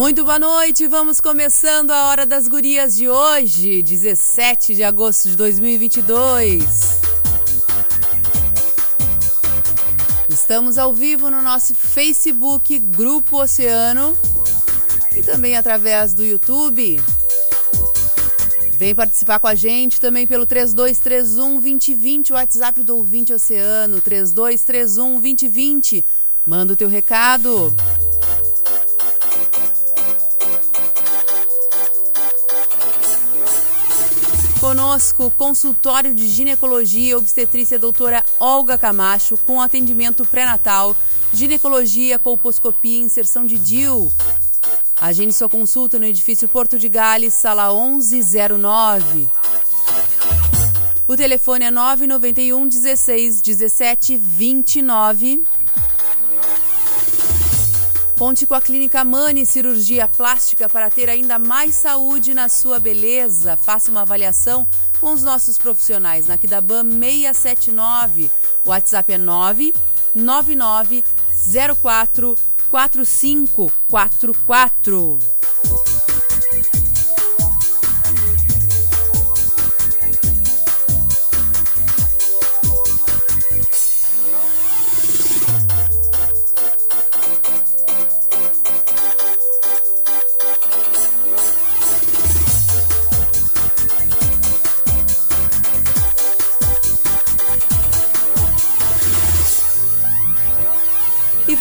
Muito boa noite, vamos começando a Hora das Gurias de hoje, 17 de agosto de 2022. Estamos ao vivo no nosso Facebook Grupo Oceano e também através do YouTube. Vem participar com a gente também pelo 3231 2020, o WhatsApp do ouvinte Oceano, 3231 2020. Manda o teu recado. Conosco, consultório de ginecologia e obstetrícia doutora Olga Camacho, com atendimento pré-natal, ginecologia, colposcopia e inserção de DIL. Agende sua consulta no edifício Porto de Gales, sala 1109. O telefone é 991 16 17 29. Conte com a Clínica Mani Cirurgia Plástica para ter ainda mais saúde na sua beleza. Faça uma avaliação com os nossos profissionais na Kidaban 679. O WhatsApp é 999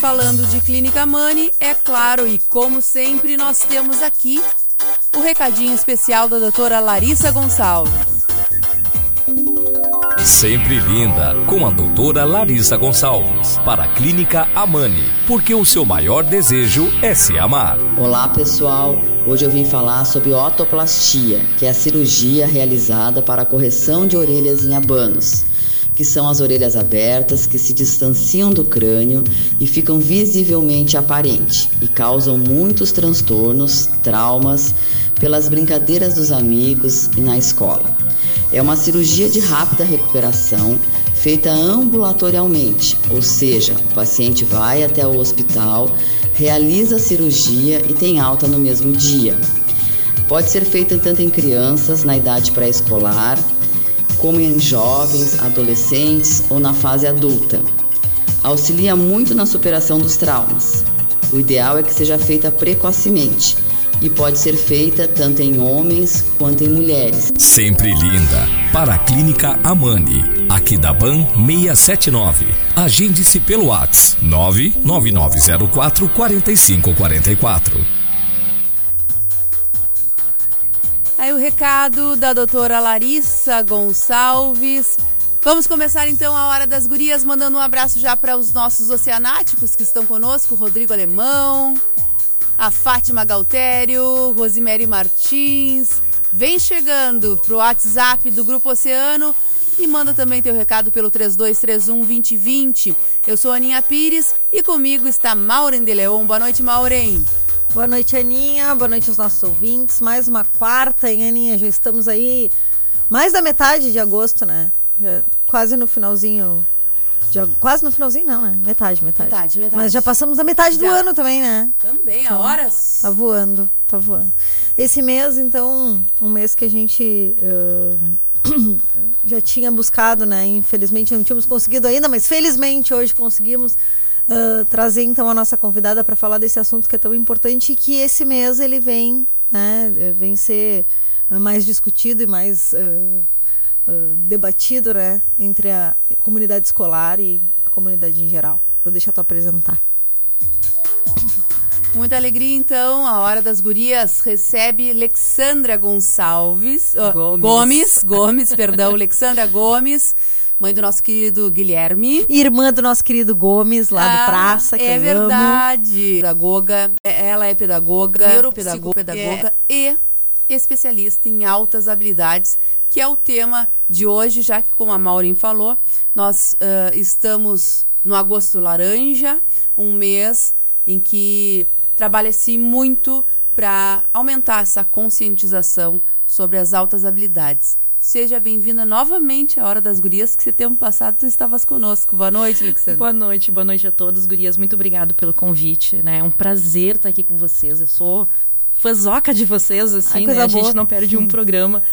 falando de Clínica Mani, é claro, e como sempre, nós temos aqui o recadinho especial da doutora Larissa Gonçalves. Sempre linda, com a doutora Larissa Gonçalves, para a Clínica Amani, porque o seu maior desejo é se amar. Olá pessoal, hoje eu vim falar sobre otoplastia, que é a cirurgia realizada para a correção de orelhas em abanos que são as orelhas abertas que se distanciam do crânio e ficam visivelmente aparentes e causam muitos transtornos, traumas pelas brincadeiras dos amigos e na escola. É uma cirurgia de rápida recuperação feita ambulatorialmente, ou seja, o paciente vai até o hospital, realiza a cirurgia e tem alta no mesmo dia. Pode ser feita tanto em crianças na idade pré-escolar, como em jovens, adolescentes ou na fase adulta. Auxilia muito na superação dos traumas. O ideal é que seja feita precocemente e pode ser feita tanto em homens quanto em mulheres. Sempre linda. Para a Clínica Amani, aqui da BAN 679. Agende-se pelo WhatsApp 99904 4544. Recado da doutora Larissa Gonçalves. Vamos começar então a Hora das Gurias, mandando um abraço já para os nossos oceanáticos que estão conosco, Rodrigo Alemão, a Fátima Galtério, Rosemary Martins. Vem chegando pro WhatsApp do Grupo Oceano e manda também teu recado pelo 3231 2020. Eu sou Aninha Pires e comigo está Maureen de Leon. Boa noite, Maureen. Boa noite, Aninha. Boa noite aos nossos ouvintes. Mais uma quarta, hein, Aninha? Já estamos aí mais da metade de agosto, né? Já quase no finalzinho. De, quase no finalzinho, não, né? Metade, metade. Metade, metade. Mas já passamos da metade Já. do ano também, né? Também, a horas. Tá voando, tá voando. Esse mês, então, um mês que a gente uh, já tinha buscado, né? Infelizmente não tínhamos conseguido ainda, mas felizmente hoje conseguimos uh, trazer então a nossa convidada para falar desse assunto que é tão importante e que esse mês ele vem, né? Vem ser mais discutido e mais uh, uh, debatido, né? Entre a comunidade escolar e a comunidade em geral. Vou deixar tu apresentar. muita alegria, então, a Hora das Gurias recebe Alexandra Gonçalves. Gomes. Gomes, Gomes, perdão, Alexandra Gomes, mãe do nosso querido Guilherme. Irmã do nosso querido Gomes, lá Ah, do Praça, que é eu amo. verdade. Pedagoga, é- ela é pedagoga, neuropedagoga pedagoga e especialista em altas habilidades, que é o tema de hoje, já que, como a Maureen falou, nós ah, estamos no Agosto Laranja, um mês em que trabalha-se muito para aumentar essa conscientização sobre as altas habilidades. Seja bem-vinda novamente à Hora das Gurias, que esse tempo passado tu estavas conosco. Boa noite, Alexandre. Boa noite, boa noite a todos, gurias. Muito obrigado pelo convite, né? É um prazer estar aqui com vocês. Eu sou fãzoca de vocês, assim, Ai, né? A gente não perde um programa.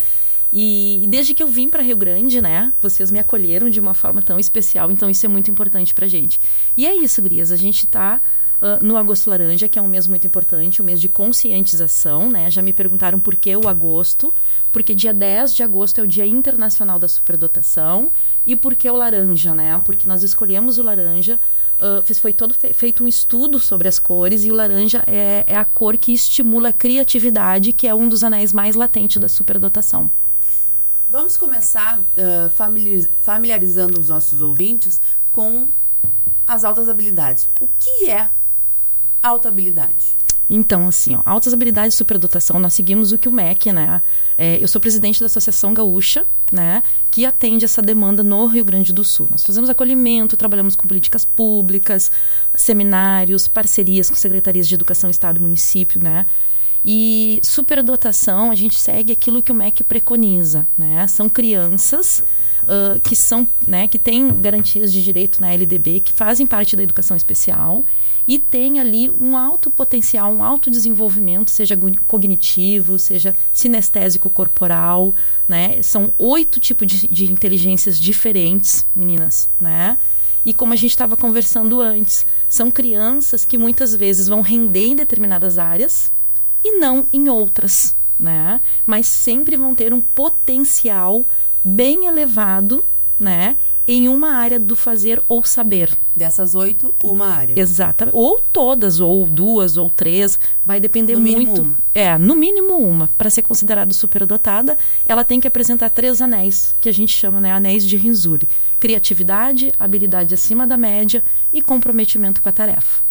E, e desde que eu vim para Rio Grande, né? Vocês me acolheram de uma forma tão especial, então isso é muito importante pra gente. E é isso, gurias. A gente tá ah, no Agosto Laranja, que é um mês muito importante, um mês de conscientização, né? Já me perguntaram por que o agosto, porque dia 10 de agosto é o Dia Internacional da Superdotação e por que o laranja, né? Porque nós escolhemos o laranja, fez- foi todo fe- feito um estudo sobre as cores e o laranja é, é a cor que estimula a criatividade, que é um dos anéis mais latentes da superdotação. Vamos começar familiariz- familiarizando os nossos ouvintes com as altas habilidades. O que é alta habilidade? Então, assim, ó, altas habilidades de superdotação, nós seguimos o que o MEC, né? É, eu sou presidente da Associação Gaúcha, né? Que atende essa demanda no Rio Grande do Sul. Nós fazemos acolhimento, trabalhamos com políticas públicas, seminários, parcerias com secretarias de educação, estado e município, né? E superdotação, a gente segue aquilo que o MEC preconiza, né? São crianças ah, que são, né, que têm garantias de direito na LDB, que fazem parte da educação especial e tem ali um alto potencial, um alto desenvolvimento, seja cognitivo, seja sinestésico corporal, né? São oito tipos de, de inteligências diferentes, meninas, né? E como a gente estava conversando antes, são crianças que muitas vezes vão render em determinadas áreas e não em outras, né? Mas sempre vão ter um potencial bem elevado, né? Em uma área do fazer ou saber. Dessas oito, uma área. Exatamente. Ou todas, ou duas, ou três. Vai depender No muito. uma. É, no mínimo uma. Para ser considerada superdotada, ela tem que apresentar três anéis, que a gente chama, né, anéis de Rinzuri. Criatividade, habilidade acima da média e comprometimento com a tarefa.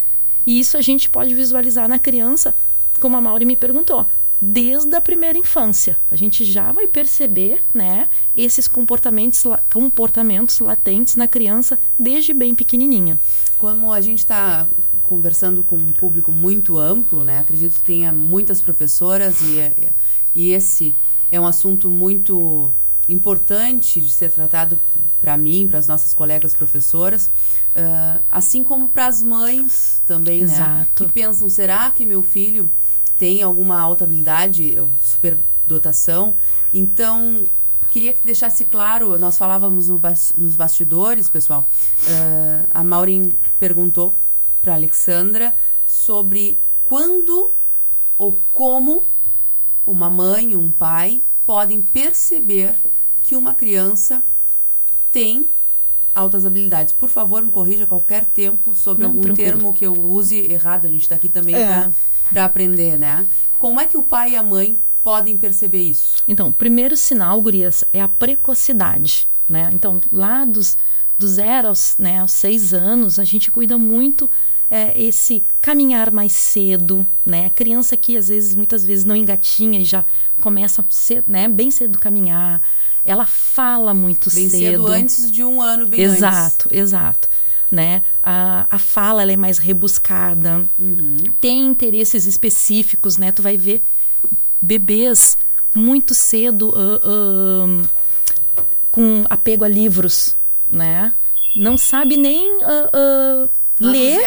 E isso a gente pode visualizar na criança, como a Mauri me perguntou, desde a primeira infância. A gente já vai perceber, né, esses comportamentos, comportamentos latentes na criança desde bem pequenininha. Como a gente está conversando com um público muito amplo, né? Acredito que tenha muitas professoras e, e esse é um assunto muito importante de ser tratado para mim, para as nossas colegas professoras, ah, assim como para as mães também, né? Exato. Que pensam, será que meu filho tem alguma alta habilidade, ou superdotação? Então, queria que deixasse claro, nós falávamos no bas- nos bastidores, pessoal, ah, a Maureen perguntou para Alexandra sobre quando ou como uma mãe, um pai podem perceber que uma criança tem altas habilidades. Por favor, me corrija a qualquer tempo sobre Não, algum tranquilo. termo que eu use errado. A gente está aqui também É. para aprender, né? Como é que o pai e a mãe podem perceber isso? Então, o primeiro sinal, gurias, é a precocidade, né? Então, lá dos, dos zero aos, né, aos seis anos, a gente cuida muito é, esse caminhar mais cedo, né? A criança que, às vezes, muitas vezes não engatinha e já começa cedo, né, bem cedo caminhar. Ela fala muito Bem cedo, cedo. antes de um ano, bem antes. Exato, exato. Né? A, a fala ela é mais rebuscada, Uhum. tem interesses específicos, né? Tu vai ver bebês muito cedo ah, ah, com apego a livros, né? Não sabe nem ah, ler,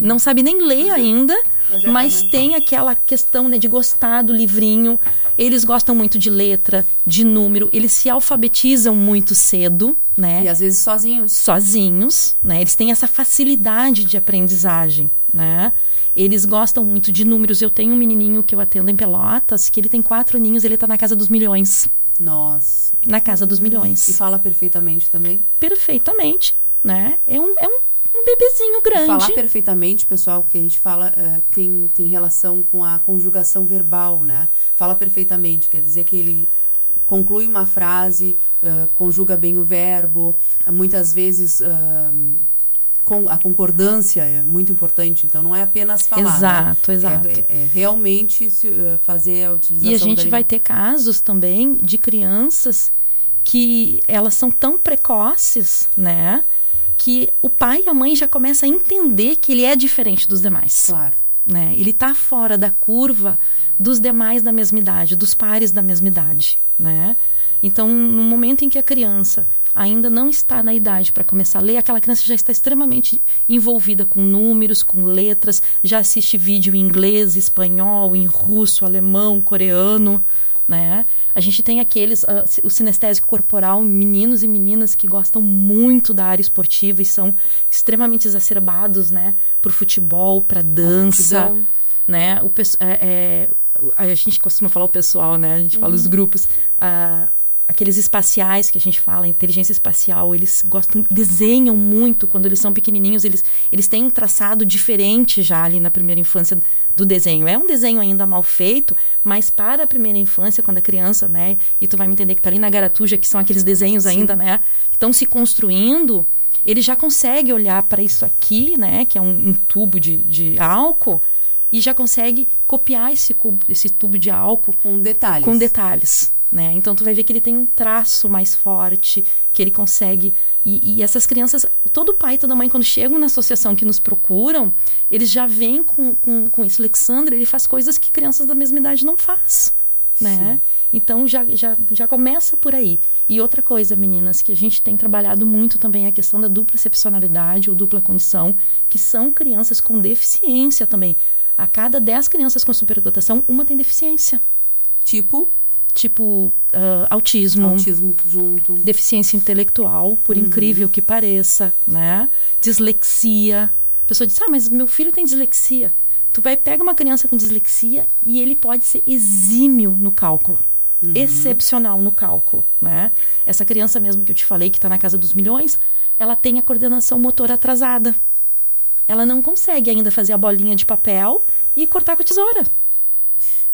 não sabe nem ler ainda, Mas começa. tem aquela questão né, de gostar do livrinho. Eles gostam muito de letra, de número, eles se alfabetizam muito cedo, né? E às vezes sozinhos. sozinhos, né? Eles têm essa facilidade de aprendizagem, né? Eles gostam muito de números. Eu tenho um menininho que eu atendo em Pelotas, que ele tem quatro aninhos, ele tá na casa dos milhões. Nossa. Na casa dos E milhões. fala perfeitamente também. Perfeitamente, né? É um, é um, um bebezinho grande. Falar perfeitamente, pessoal, que a gente fala uh, tem, tem relação com a conjugação verbal, né? Fala perfeitamente, quer dizer que ele conclui uma frase, uh, conjuga bem o verbo, muitas vezes uh, a concordância é muito importante, então não é apenas falar. Exato, né? exato. É, é, realmente se, fazer a utilização E a gente vai ter casos também de crianças que elas são tão precoces, né? Que o pai e a mãe já começam a entender que ele é diferente dos demais. Claro. Né? Ele está fora da curva dos demais da mesma idade, dos pares da mesma idade, né? Então, no momento em que a criança ainda não está na idade para começar a ler, aquela criança já está extremamente envolvida com números, com letras, já assiste vídeo em inglês, espanhol, em russo, alemão, coreano, né? A gente tem aqueles, uh, o sinestésico corporal, meninos e meninas que gostam muito da área esportiva e são extremamente exacerbados, né? Por futebol, para dança, né? O, é, é, a gente costuma falar o pessoal, né? A gente uhum. fala os uhum. grupos. Uh, aqueles espaciais que a gente fala, inteligência espacial, eles gostam, desenham muito quando eles são pequenininhos, eles, eles têm um traçado diferente já ali na primeira infância do desenho. É um desenho ainda mal feito, mas para a primeira infância, quando a criança, né, e tu vai me entender que tá ali na garatuja, que são aqueles desenhos Sim. ainda, né, que estão se construindo, ele já consegue olhar para isso aqui, né, que é um, um tubo de, de álcool, e já consegue copiar esse, cubo, esse tubo de álcool com detalhes. Com detalhes. Né? Então tu vai ver que ele tem um traço mais forte, que ele consegue. E, e, essas crianças, todo pai e toda mãe, quando chegam na associação que nos procuram, eles já vêm com, com, com isso. Alexandre, ele faz coisas que crianças da mesma idade não faz. Né? Então já, já, já começa por aí. E outra coisa, meninas, que a gente tem trabalhado muito também é a questão da dupla excepcionalidade ou dupla condição, que são crianças com deficiência também. A cada 10 crianças com superdotação, uma tem deficiência. Tipo? Tipo uh, autismo, autismo junto, deficiência intelectual, por uhum. incrível que pareça, né? Dislexia. A pessoa diz: "Ah, mas meu filho tem dislexia". Tu vai pega uma criança com dislexia e ele pode ser exímio no cálculo. Uhum. Excepcional no cálculo, né? Essa criança mesmo que eu te falei que está na casa dos milhões, ela tem a coordenação motora atrasada. Ela não consegue ainda fazer a bolinha de papel e cortar com a tesoura.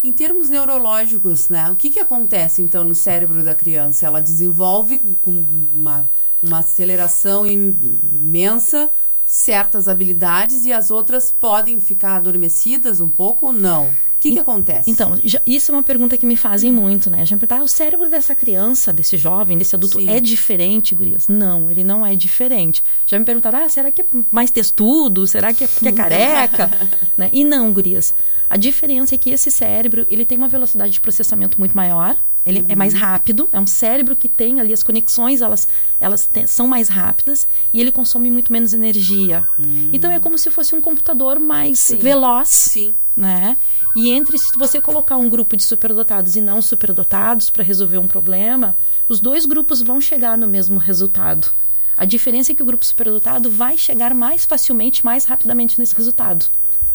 Em termos neurológicos, né? O que, que acontece então no cérebro da criança? Ela desenvolve com uma, uma aceleração imensa certas habilidades e as outras podem ficar adormecidas um pouco ou não? O que, que acontece? Então, já, isso é uma pergunta que me fazem muito, né? Já me perguntar, ah, o cérebro dessa criança, desse jovem, desse adulto, Sim. é diferente, gurias? Não, ele não é diferente. Já me perguntaram, ah, será que é mais testudo? Será que é, que é careca? né? E não, gurias. A diferença é que esse cérebro, ele tem uma velocidade de processamento muito maior, ele uhum. é mais uhum. rápido, é um cérebro que tem ali as conexões, elas, elas te, são mais rápidas e ele consome muito menos energia. Uhum. Então é como se fosse um computador mais Sim. veloz. Sim. Né? E entre se você colocar um grupo de superdotados e não superdotados para resolver um problema, os dois grupos vão chegar no mesmo resultado. A diferença é que o grupo superdotado vai chegar mais facilmente, mais rapidamente nesse resultado.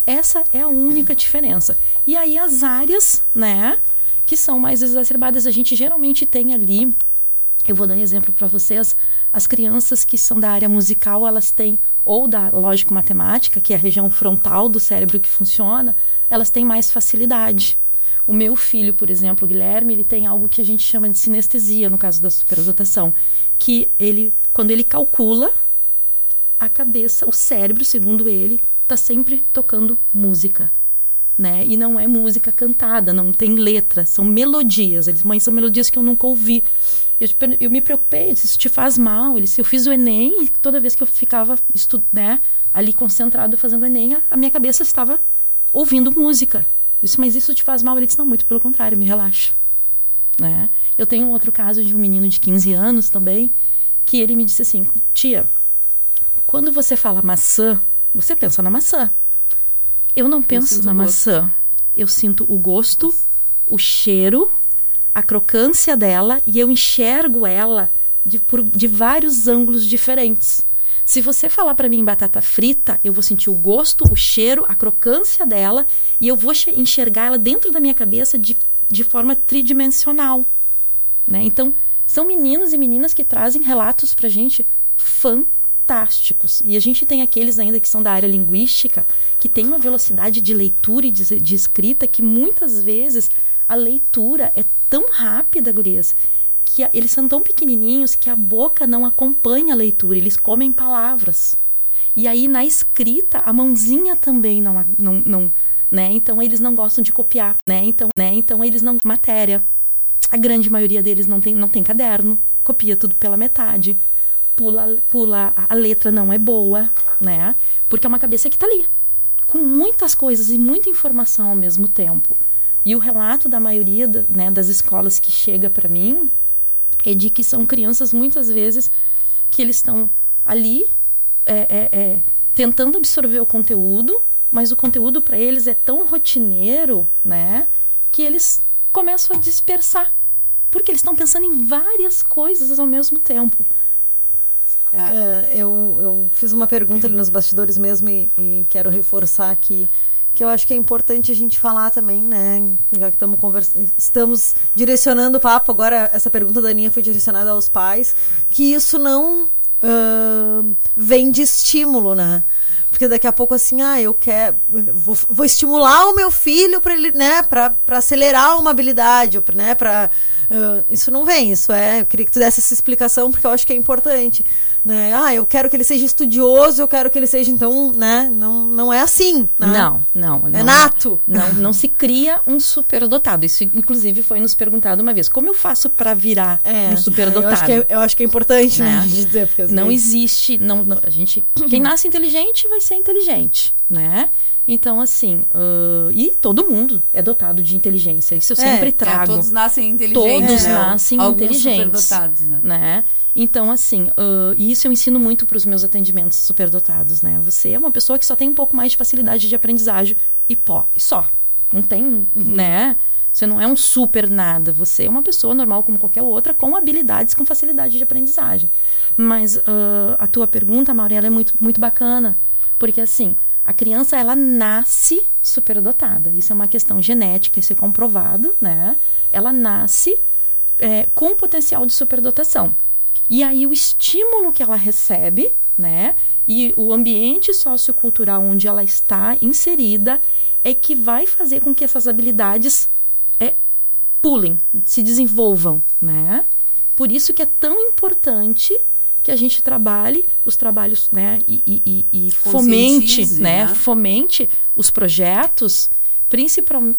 Essa é a única diferença. E aí as áreas, né, que são mais exacerbadas, a gente geralmente tem ali eu vou dar um exemplo para vocês. As crianças que são da área musical, elas têm, ou da lógico-matemática, que é a região frontal do cérebro que funciona, elas têm mais facilidade. O meu filho, por exemplo, o Guilherme, ele tem algo que a gente chama de sinestesia, no caso da superdotação, que ele, quando ele calcula, a cabeça, o cérebro, segundo ele, está sempre tocando música. Né? E não é música cantada, não tem letra, são melodias. Eles, mãe, são melodias que eu nunca ouvi. Eu, eu me preocupei, isso te faz mal. Ele disse, eu fiz o Enem e toda vez que eu ficava estu, né, ali concentrado fazendo o Enem, a, a minha cabeça estava ouvindo música. Eu disse, mas isso te faz mal? Ele disse, não, muito pelo contrário, me relaxa. Né? Eu tenho um outro caso de um menino de 15 anos também, que ele me disse assim, tia, quando você fala maçã, você pensa na maçã. Eu não penso eu na maçã. Eu sinto o gosto, o cheiro, a crocância dela e eu enxergo ela de, por, de vários ângulos diferentes. Se você falar para mim batata frita, eu vou sentir o gosto, o cheiro, a crocância dela e eu vou enxergar ela dentro da minha cabeça de, de forma tridimensional. Né? Então, são meninos e meninas que trazem relatos para gente fantásticos fantásticos. E a gente tem aqueles ainda que são da área linguística, que tem uma velocidade de leitura e de, de escrita que muitas vezes a leitura é tão rápida, gurias, que eles são tão pequenininhos que a boca não acompanha a leitura, eles comem palavras. E aí na escrita a mãozinha também não não, não né? Então eles não gostam de copiar, né? Então, né? Então eles não matéria. A grande maioria deles não tem não tem caderno, copia tudo pela metade. Pula pula a letra não é boa, né? Porque é uma cabeça que está ali com muitas coisas e muita informação ao mesmo tempo. E o relato da maioria né, das escolas que chega para mim é de que são crianças muitas vezes que eles estão ali é, é, é, tentando absorver o conteúdo, mas o conteúdo para eles é tão rotineiro, né, que eles começam a dispersar, porque eles estão pensando em várias coisas ao mesmo tempo. É, eu, eu fiz uma pergunta ali nos bastidores mesmo e, e quero reforçar aqui que eu acho que é importante a gente falar também, né? Já que estamos conversando, estamos direcionando o papo agora. Essa pergunta da Aninha foi direcionada aos pais, que isso não uh, vem de estímulo, né? Porque daqui a pouco assim, ah, eu quero, vou, vou estimular o meu filho para ele, né, para acelerar uma habilidade, né, para uh, isso não vem, isso é, eu queria que tu desse essa explicação porque eu acho que é importante né? Ah, eu quero que ele seja estudioso, eu quero que ele seja então, né? Não, não é assim. Né? Não, não, É nato. Não, não se cria um superdotado. Isso, inclusive, foi nos perguntado uma vez. Como eu faço para virar é, um superdotado? Eu acho que é, eu acho que é importante, né? né? dizer, não vezes... existe, não, não, a gente, quem nasce inteligente vai ser inteligente, né? Então, assim, uh, e todo mundo é dotado de inteligência. Isso eu sempre é, trago. É, todos nascem inteligentes. Todos né? nascem Alguns inteligentes. Superdotados, né? né? Então, assim, uh, isso eu ensino muito para os meus atendimentos superdotados, né? Você é uma pessoa que só tem um pouco mais de facilidade de aprendizagem e pó, só. Não tem, uhum. né? Você não é um super nada. Você é uma pessoa normal como qualquer outra, com habilidades, com facilidade de aprendizagem. Mas uh, a tua pergunta, Maureen, ela é muito, muito bacana. Porque, assim, a criança, ela nasce superdotada. Isso é uma questão genética, isso é comprovado, né? Ela nasce é, com potencial de superdotação. E aí o estímulo que ela recebe, né? E o ambiente sociocultural onde ela está inserida é que vai fazer com que essas habilidades é, pulem, se desenvolvam, né? Por isso que é tão importante que a gente trabalhe os trabalhos, né, e, e, e fomente, né, né, fomente os projetos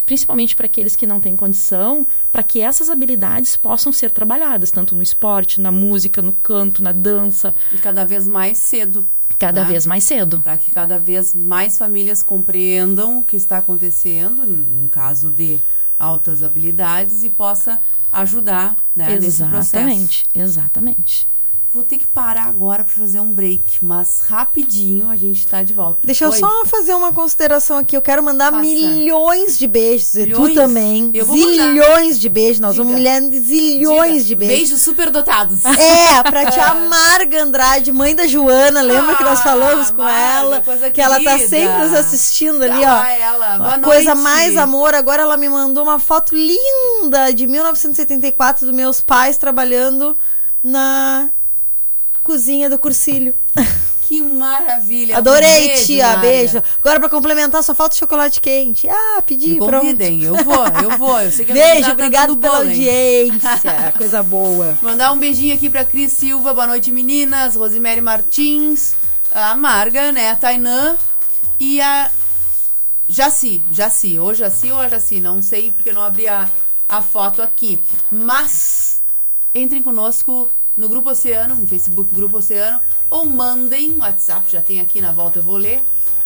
principalmente para aqueles que não têm condição, para que essas habilidades possam ser trabalhadas, tanto no esporte, na música, no canto, na dança. E cada vez mais cedo. Cada né? vez mais cedo. Para que cada vez mais famílias compreendam o que está acontecendo, num caso de altas habilidades, e possa ajudar né, exatamente, nesse processo. Exatamente, exatamente. Vou ter que parar agora para fazer um break, mas rapidinho a gente está de volta. Deixa Oi? eu só fazer uma consideração aqui. Eu quero mandar Passa. milhões de beijos. Milhões? E tu também. Eu vou zilhões mandar. de beijos. Nós Diga. vamos milhar zilhões Diga. de beijos. Beijos superdotados. É, pra tia Marga Andrade, mãe da Joana. Lembra ah, que nós ah, falamos com ela? que querida. ela tá sempre nos assistindo ali, ó. Ela. Boa coisa mais amor. Agora ela me mandou uma foto linda de 1974 dos meus pais trabalhando na cozinha do Cursilho. Que maravilha. Adorei, beijo, tia. Mara. Beijo. Agora, para complementar, só falta chocolate quente. Ah, pedi, Me convidem. pronto. Eu vou, eu vou. Eu sei que Beijo, obrigado pela bom, audiência. Coisa boa. Mandar um beijinho aqui pra Cris Silva. Boa noite, meninas. Rosemary Martins. A Marga, né? A Tainã. E a Jaci. Jaci. Ou Jaci ou a Jaci. Não sei, porque eu não abri a, a foto aqui. Mas, entrem conosco no Grupo Oceano, no Facebook Grupo Oceano, ou mandem WhatsApp, já tem aqui na volta, eu vou ler.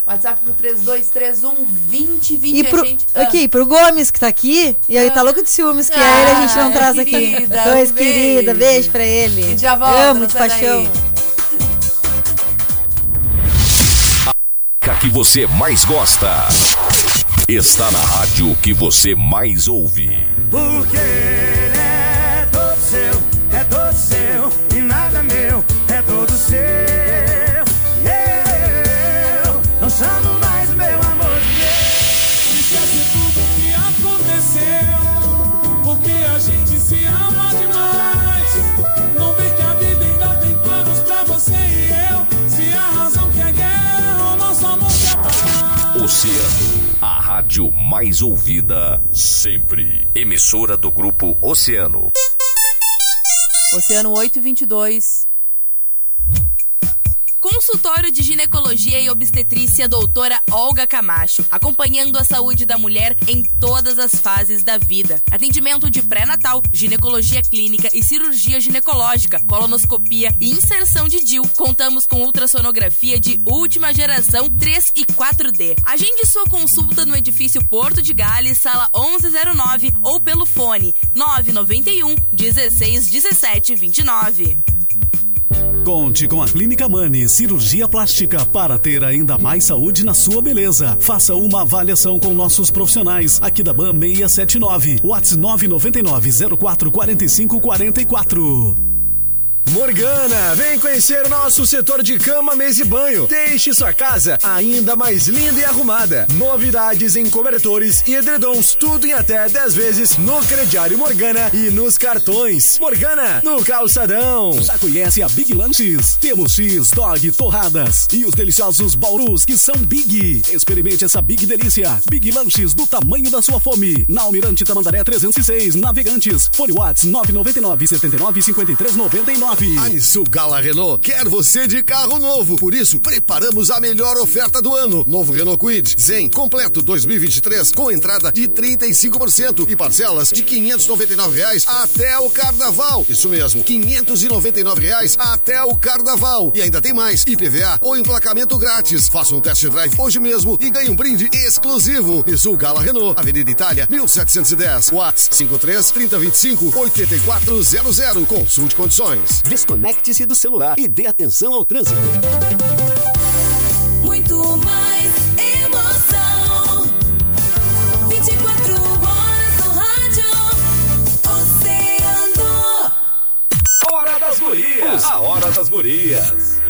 WhatsApp pro 3231 2020 e pro, gente, ah. Aqui, pro Gomes que tá aqui, e aí tá louco de ciúmes que ah, ele a gente não traz querida, aqui. Dois, um querida, beijo. pra ele. A gente já volta, Amo de paixão. A que você mais gosta está na rádio que você mais ouve. Porque Oceano, a rádio mais ouvida sempre. Emissora do grupo Oceano. Oceano 822. Consultório de Ginecologia e Obstetrícia doutora Olga Camacho, acompanhando a saúde da mulher em todas as fases da vida. Atendimento de pré-natal, ginecologia clínica e cirurgia ginecológica, colonoscopia e inserção de DIL. Contamos com ultrassonografia de última geração 3 e 4D. Agende sua consulta no edifício Porto de Gales, sala 1109 ou pelo fone 991 16 17 29. Conte com a Clínica Mani Cirurgia Plástica para ter ainda mais saúde na sua beleza. Faça uma avaliação com nossos profissionais aqui da BAM 679, WhatsApp 999 04 45 44. Morgana, vem conhecer nosso setor de cama, mesa e banho. Deixe sua casa ainda mais linda e arrumada. Novidades em cobertores e edredons, tudo em até 10 vezes no crediário Morgana e nos cartões. Morgana, no calçadão. Já conhece a Big Lanches? Temos X, Dog, torradas e os deliciosos baurus que são Big. Experimente essa Big delícia. Big Lanches do tamanho da sua fome. Na Almirante Tamandaré 306, Navegantes. Fone Whats 999 79 53 99. A Gala Renault quer você de carro novo. Por isso, preparamos a melhor oferta do ano. Novo Renault Quid Zen completo 2023 com entrada de 35% e parcelas de 599 reais até o carnaval. Isso mesmo, 599 reais até o carnaval. E ainda tem mais, IPVA ou emplacamento grátis. Faça um test drive hoje mesmo e ganhe um brinde exclusivo. Isso Gala Renault, Avenida Itália, 1710. Watts 53 3025 8400. Consulte condições. Desconecte-se do celular e dê atenção ao trânsito. Muito mais emoção. 24 horas no rádio. Oceano. Hora das Gurias. A Hora das Gurias.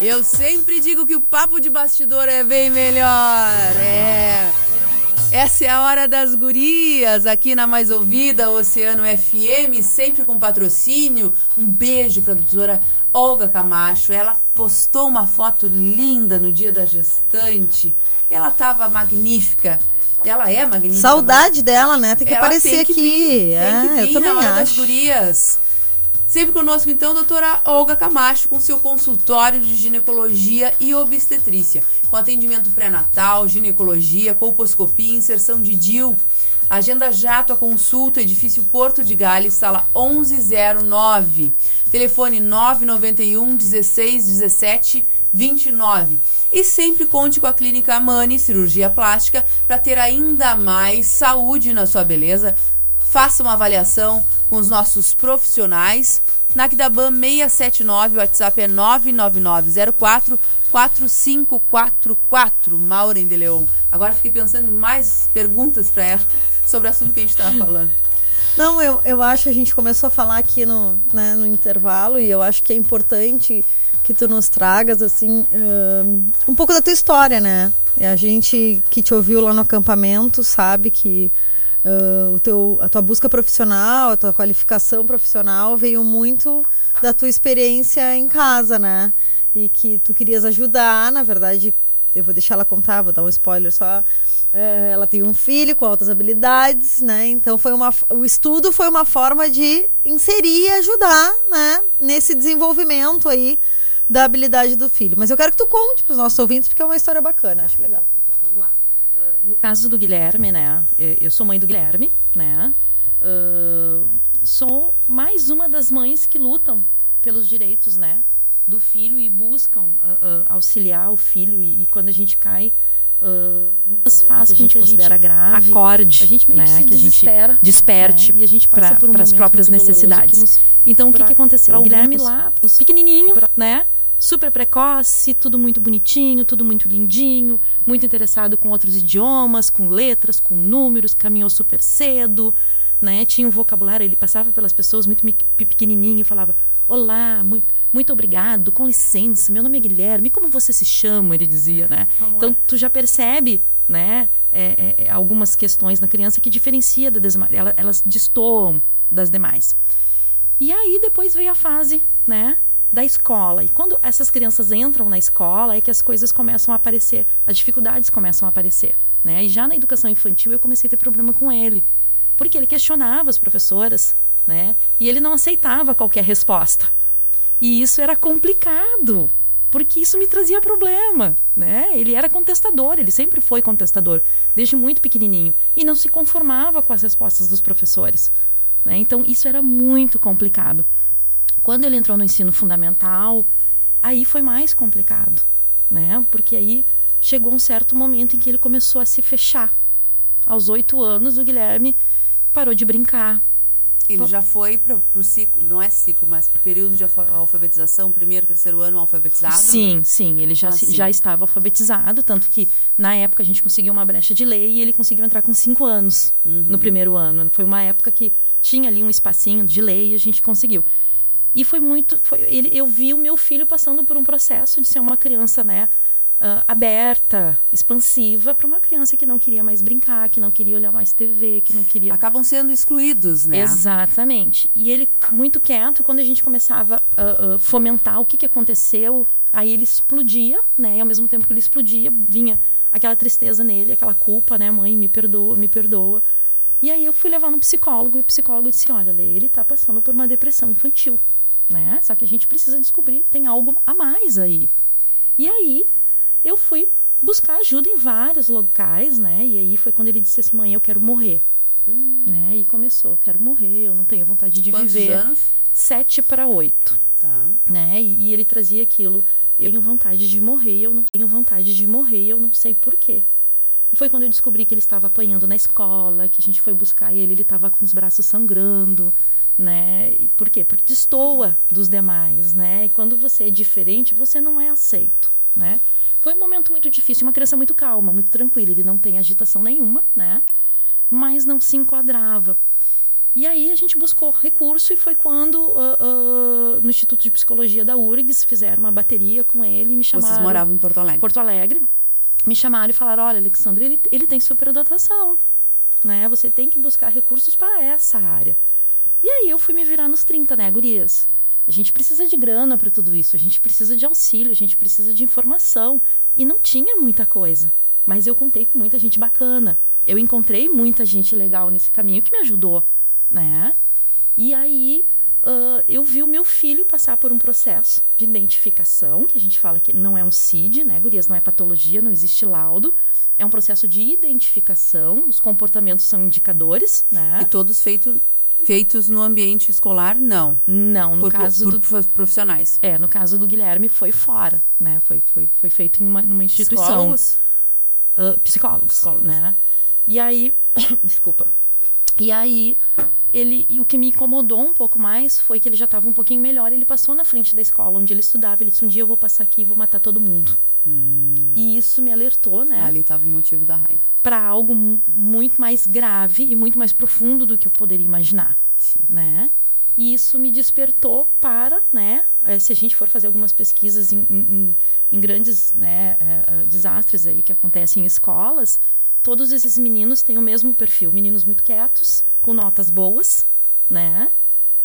Eu sempre digo que o papo de bastidor é bem melhor. É. Essa é a hora das gurias, aqui na Mais Ouvida, Oceano FM, sempre com patrocínio. Um beijo para a doutora Olga Camacho. Ela postou uma foto linda no dia da gestante. Ela estava magnífica. Ela é magnífica. Saudade dela, né? Tem que Ela aparecer tem que aqui. vir, é, tem que vir eu também na hora acho. das gurias. Sempre conosco, então, a doutora Olga Camacho, com seu consultório de ginecologia e obstetrícia, com atendimento pré-natal, ginecologia, colposcopia inserção de DIL. Agenda já tua consulta, edifício Porto de Gales, sala 1109. Telefone 991 16 17 29. E sempre conte com a Clínica Amani Cirurgia Plástica para ter ainda mais saúde na sua beleza. Faça uma avaliação com os nossos profissionais. Na Kdaban 679, o WhatsApp é 99904 4544. Maureen de Leon. Agora fiquei pensando em mais perguntas para ela sobre o assunto que a gente estava falando. Não, eu, eu acho, a gente começou a falar aqui no, né, no intervalo e eu acho que é importante que tu nos tragas, assim, um, um pouco da tua história, né? A gente que te ouviu lá no acampamento sabe que uh, o teu, a tua busca profissional, a tua qualificação profissional veio muito da tua experiência em casa, né? E que tu querias ajudar, na verdade, eu vou deixar ela contar, vou dar um spoiler só. É, ela tem um filho com altas habilidades, né? Então foi uma, o estudo foi uma forma de inserir e ajudar, né? Nesse desenvolvimento aí da habilidade do filho. Mas eu quero que tu conte para os nossos ouvintes porque é uma história bacana, acho legal. No caso do Guilherme, né? Eu sou mãe do Guilherme, né? ah, sou mais uma das mães que lutam pelos direitos, né? Do filho e buscam ah, ah, auxiliar o filho e, e quando a gente cai problema faz que a gente que a considera gente grave, acorde, a gente meio que né? se Que a gente desperte né? e a gente passa pra- por um momento próprias necessidades. que nos- Então, o que, Pra- que aconteceu? pra O Guilherme alguns- lá, pequenininho, né? Super precoce, tudo muito bonitinho, tudo muito lindinho, muito interessado com outros idiomas, com letras, com números, caminhou super cedo, né? Tinha um vocabulário, ele passava pelas pessoas muito pequenininho, falava: "Olá, muito muito obrigado, com licença, meu nome é Guilherme, como você se chama?", ele dizia, né? Então, tu já percebe né, é, é, algumas questões na criança que diferencia da desma- ela- elas destoam das demais. E aí depois veio a fase, né, da escola. E quando essas crianças entram na escola é que as coisas começam a aparecer, as dificuldades começam a aparecer, né? E já na educação infantil eu comecei a ter problema com ele, porque ele questionava as professoras, né? E ele não aceitava qualquer resposta. E isso era complicado, porque isso me trazia problema, né? Ele era contestador, ele sempre foi contestador, desde muito pequenininho, e não se conformava com as respostas dos professores, né? Então isso era muito complicado. Quando ele entrou no ensino fundamental, aí foi mais complicado, né? Porque aí chegou um certo momento em que ele começou a se fechar. Aos oito anos, o Guilherme parou de brincar, Ele já foi para o ciclo, não é ciclo, mas para o período de alfa- alfabetização, primeiro, terceiro ano alfabetizado? Sim, sim, ele já, Ah, se- sim. já estava alfabetizado, tanto que na época a gente conseguiu uma brecha de lei e ele conseguiu entrar com cinco anos Uhum. no primeiro ano. Foi uma época que tinha ali um espacinho de lei e a gente conseguiu. E foi muito. Foi, ele, eu vi o meu filho passando por um processo de ser uma criança, né? ah, aberta, expansiva, para uma criança que não queria mais brincar, que não queria olhar mais TV, que não queria. Acabam sendo excluídos, né? Exatamente. E ele muito quieto, quando a gente começava a a fomentar o que, que aconteceu, aí ele explodia, né? E ao mesmo tempo que ele explodia, vinha aquela tristeza nele, aquela culpa, né? Mãe, me perdoa, me perdoa. E aí eu fui levar no psicólogo e o psicólogo disse: Olha, Lê, ele tá passando por uma depressão infantil, né? Só que a gente precisa descobrir, tem algo a mais aí. E aí eu fui buscar ajuda em vários locais, né? E aí foi quando ele disse assim: Mãe, eu quero morrer. Né? E começou, eu quero morrer, eu não tenho vontade de Quantos viver. anos? Sete para oito Tá. né? E, e ele trazia aquilo. Eu tenho vontade de morrer, eu não tenho vontade de morrer, eu não sei por quê. E foi quando eu descobri que ele estava apanhando na escola, que a gente foi buscar ele, ele estava com os braços sangrando, né? E por quê? Porque destoa dos demais, né? E quando você é diferente, você não é aceito, né? Foi um momento muito difícil, uma criança muito calma, muito tranquila, ele não tem agitação nenhuma, né? Mas não se enquadrava. E aí a gente buscou recurso e foi quando ah, ah, no Instituto de Psicologia da URGS fizeram uma bateria com ele e me chamaram. Vocês moravam em Porto Alegre? Porto Alegre. Me chamaram e falaram: olha, Alexandre, ele, ele tem superdotação. Né? Você tem que buscar recursos para essa área. E aí eu fui me virar nos 30, né, gurias? A gente precisa de grana para tudo isso, a gente precisa de auxílio, a gente precisa de informação. E não tinha muita coisa. Mas eu contei com muita gente bacana. Eu encontrei muita gente legal nesse caminho que me ajudou, né? E aí ah, eu vi o meu filho passar por um processo de identificação, que a gente fala que não é um CID, né, gurias? Não é patologia, não existe laudo. É um processo de identificação, os comportamentos são indicadores, né? E todos feito, feitos no ambiente escolar? Não. Não, no por, caso por do prof- profissionais. É, no caso do Guilherme foi fora, né? Foi, foi, foi feito em uma, numa instituição. Psicólogos? Ah, psicólogos, né? E aí, desculpa. E aí, ele, e o que me incomodou um pouco mais foi que ele já estava um pouquinho melhor. Ele passou na frente da escola onde ele estudava. Ele disse: Um dia eu vou passar aqui e vou matar todo mundo. E isso me alertou, né? Ali estava o motivo da raiva. Para algo mu- muito mais grave e muito mais profundo do que eu poderia imaginar, né? E isso me despertou para, né? eh, Se a gente for fazer algumas pesquisas em, em- em- em grandes né, eh, eh, desastres aí que acontecem em escolas, todos esses meninos têm o mesmo perfil, meninos muito quietos, com notas boas, né?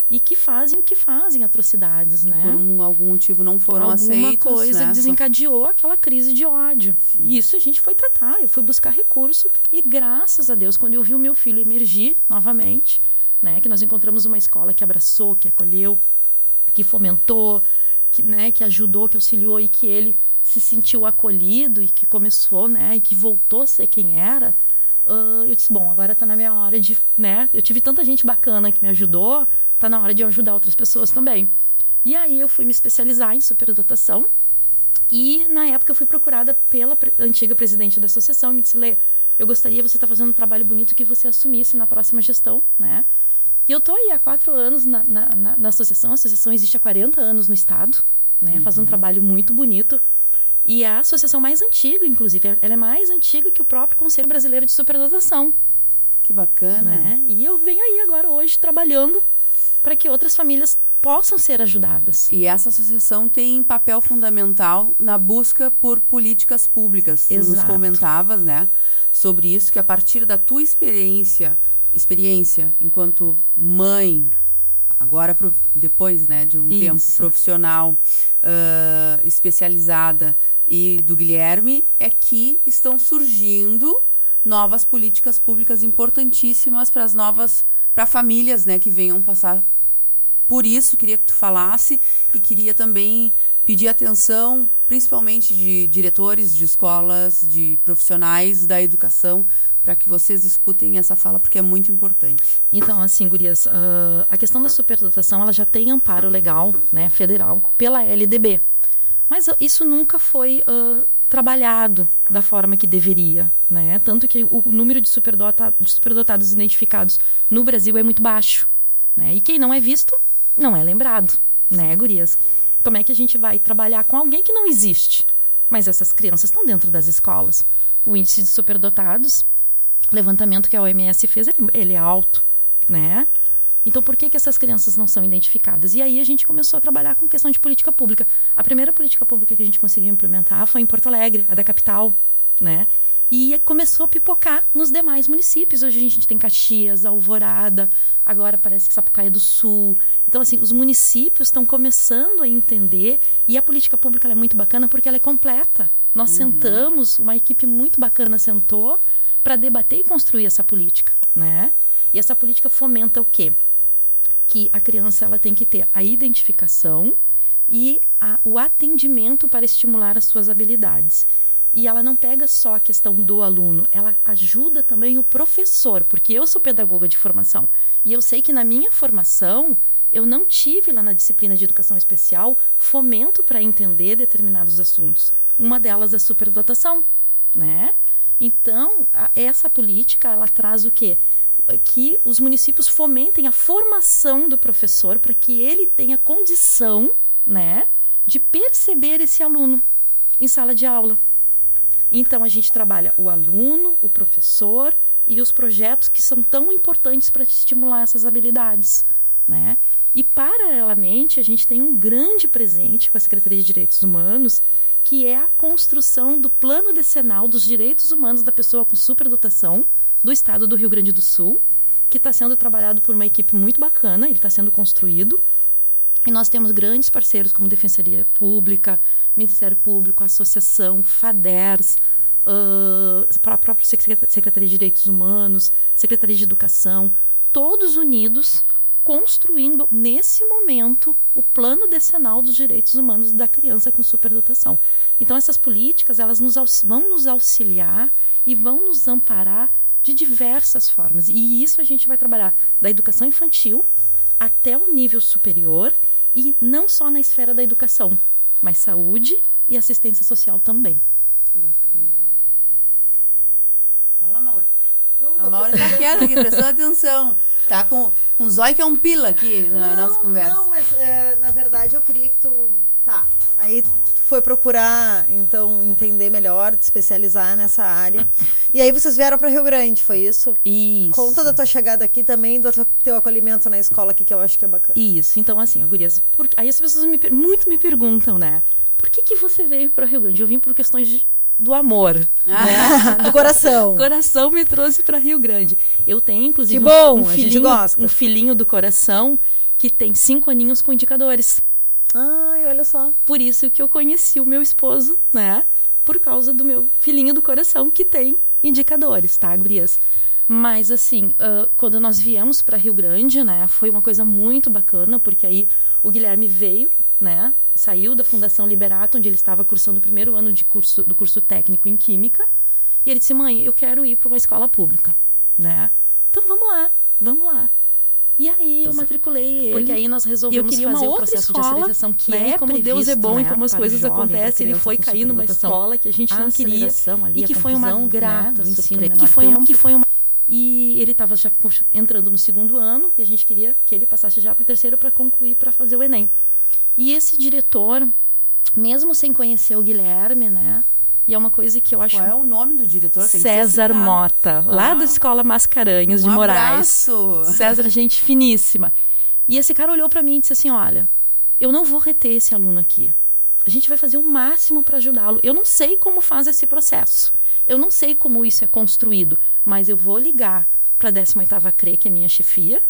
E que fazem o que fazem, atrocidades, né? Por um- algum motivo não foram Alguma aceitos. coisa né? desencadeou aquela crise de ódio. E isso a gente foi tratar. Eu fui buscar recurso e graças a Deus, quando eu vi o meu filho emergir novamente, né, que nós encontramos uma escola que abraçou, que acolheu, que fomentou, que, né, que ajudou, que auxiliou e que ele se sentiu acolhido e que começou, né, e que voltou a ser quem era, ah, eu disse, bom, agora tá na minha hora de, né, eu tive tanta gente bacana que me ajudou, tá na hora de eu ajudar outras pessoas também. E aí eu fui me especializar em superdotação, e na época eu fui procurada pela pre- antiga presidente da associação, me disse, Lê, eu gostaria, você está fazendo um trabalho bonito que você assumisse na próxima gestão, né? E eu tô aí há quatro anos na, na, na- na associação, a associação existe há 40 anos no estado, né? Faz um trabalho muito bonito. E é a associação mais antiga, inclusive, ela é mais antiga que o próprio Conselho Brasileiro de Superdotação, Que bacana. né? E eu venho aí agora hoje trabalhando para que outras famílias possam ser ajudadas. E essa associação tem papel fundamental na busca por políticas públicas. Tu nos Exato. comentavas, né, sobre isso que a partir da tua experiência, experiência enquanto mãe, agora depois, né, de um tempo Isso. profissional, ah, especializada e do Guilherme, é que estão surgindo novas políticas públicas importantíssimas para as novas para famílias, né, que venham passar por isso queria que tu falasse e queria também pedir atenção, principalmente de diretores de escolas, de profissionais da educação, para que vocês escutem essa fala porque é muito importante. Então, assim, gurias, ah, a questão da superdotação, ela já tem amparo legal, né, federal, pela LDB. Mas ah, isso nunca foi ah, trabalhado da forma que deveria, né? Tanto que o número de, superdota, de superdotados identificados no Brasil é muito baixo, né? E quem não é visto, não é lembrado, né, gurias? Como é que a gente vai trabalhar com alguém que não existe? Mas essas crianças estão dentro das escolas. O índice de superdotados levantamento que a OMS fez, ele, ele é alto, né? Então, por que, que essas crianças não são identificadas? E aí a gente começou a trabalhar com questão de política pública. A primeira política pública que a gente conseguiu implementar foi em Porto Alegre, a da capital, né? E começou a pipocar nos demais municípios. Hoje a gente tem Caxias, Alvorada, agora parece que Sapucaia do Sul. Então, assim, os municípios estão começando a entender e a política pública é muito bacana porque ela é completa. Nós sentamos, uma equipe muito bacana sentou para debater e construir essa política, né? E essa política fomenta o quê? Que a criança ela tem que ter a identificação e a- o atendimento para estimular as suas habilidades. E ela não pega só a questão do aluno, ela ajuda também o professor, porque eu sou pedagoga de formação e eu sei que na minha formação eu não tive lá na disciplina de educação especial fomento para entender determinados assuntos. Uma delas é a superdotação, né? Então, a- essa política, ela traz o quê? Que os municípios fomentem a formação do professor para que ele tenha condição, né, de perceber esse aluno em sala de aula. Então, a gente trabalha o aluno, o professor e os projetos que são tão importantes para estimular essas habilidades, né? E, paralelamente, a gente tem um grande presente com a Secretaria de Direitos Humanos, que é a construção do plano decenal dos direitos humanos da pessoa com superdotação do estado do Rio Grande do Sul, que está sendo trabalhado por uma equipe muito bacana, ele está sendo construído. E nós temos grandes parceiros como Defensoria Pública, Ministério Público, Associação, FADERS, ah, a própria Secreta- Secretaria de Direitos Humanos, Secretaria de Educação, todos unidos construindo nesse momento o plano decenal dos direitos humanos da criança com superdotação. Então essas políticas elas nos vão nos auxiliar e vão nos amparar de diversas formas. E isso a gente vai trabalhar da educação infantil até o nível superior e não só na esfera da educação, mas saúde e assistência social também. Que bacana. Fala, Maura. A Maura tá quieta aqui, prestando atenção. Tá com, com o zóio que é um pila aqui na nossa conversa. Não, mas é, na verdade eu queria que tu. Tá. Aí tu foi procurar, então, entender melhor, te especializar nessa área. E aí vocês vieram para Rio Grande, foi isso? Isso. Conta da tua chegada aqui também, do teu- acolhimento na escola aqui, que eu acho que é bacana. Isso, então assim, gurias, por- aí as pessoas me muito me perguntam, né? Por que, que você veio para Rio Grande? Eu vim por questões de- do amor. né? Do coração. O coração me trouxe para Rio Grande. Eu tenho, inclusive, Que um- bom, um, filhinho, gosta. um filhinho do coração que tem cinco aninhos com indicadores. Ai, olha só. Por isso que eu conheci o meu esposo, né? Por causa do meu filhinho do coração que tem indicadores, tá, gurias? Mas assim, ah, quando nós viemos para Rio Grande, né, foi uma coisa muito bacana, porque aí o Guilherme veio né? Saiu da Fundação Liberato, onde ele estava cursando o primeiro ano de curso, do curso técnico em Química. E ele disse, mãe, eu quero ir para uma escola pública, né? Então vamos lá, vamos lá. E aí eu matriculei ele. Porque aí nós resolvemos queria uma fazer o processo de escola, aceleração que né? é como previsto, Deus é bom e né, como as para coisas a acontecem, ele foi cair numa escola que a gente A não queria ali, e que foi uma né, grata do ensino que foi tempo. que foi uma e ele estava já entrando no segundo ano e a gente queria que ele passasse já para o terceiro para concluir para fazer o Enem. E esse diretor, mesmo sem conhecer o Guilherme, né? E é uma coisa que eu acho Qual é o nome do diretor? Tem César. Mota, lá Ah. da Escola Mascaranhas Um de Moraes. abraço. César, gente finíssima. E esse cara olhou para mim e disse assim: "Olha, eu não vou reter esse aluno aqui. A gente vai fazer o máximo para ajudá-lo. Eu não sei como faz esse processo. Eu não sei como isso é construído, mas eu vou ligar para a 18ª CRE, que é minha chefia,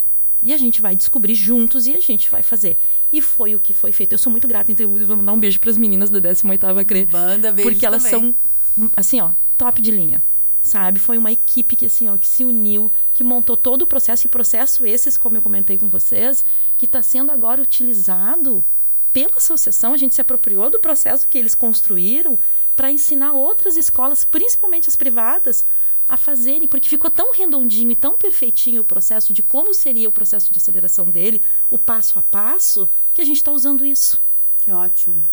e a gente vai descobrir juntos e a gente vai fazer. E foi o que foi feito. Eu sou muito grata, então eu vou mandar um beijo para as meninas da 18ª CRE. Manda beijo Porque elas também. são, assim, ó, top de linha. Sabe? Foi uma equipe que, assim, ó, que se uniu, que montou todo o processo. E processo esses, como eu comentei com vocês, que está sendo agora utilizado pela associação. A gente se apropriou do processo que eles construíram para ensinar outras escolas, principalmente as privadas, a fazerem, porque ficou tão redondinho e tão perfeitinho o processo de como seria o processo de aceleração dele, o passo a passo, que a gente está usando isso. Que ótimo.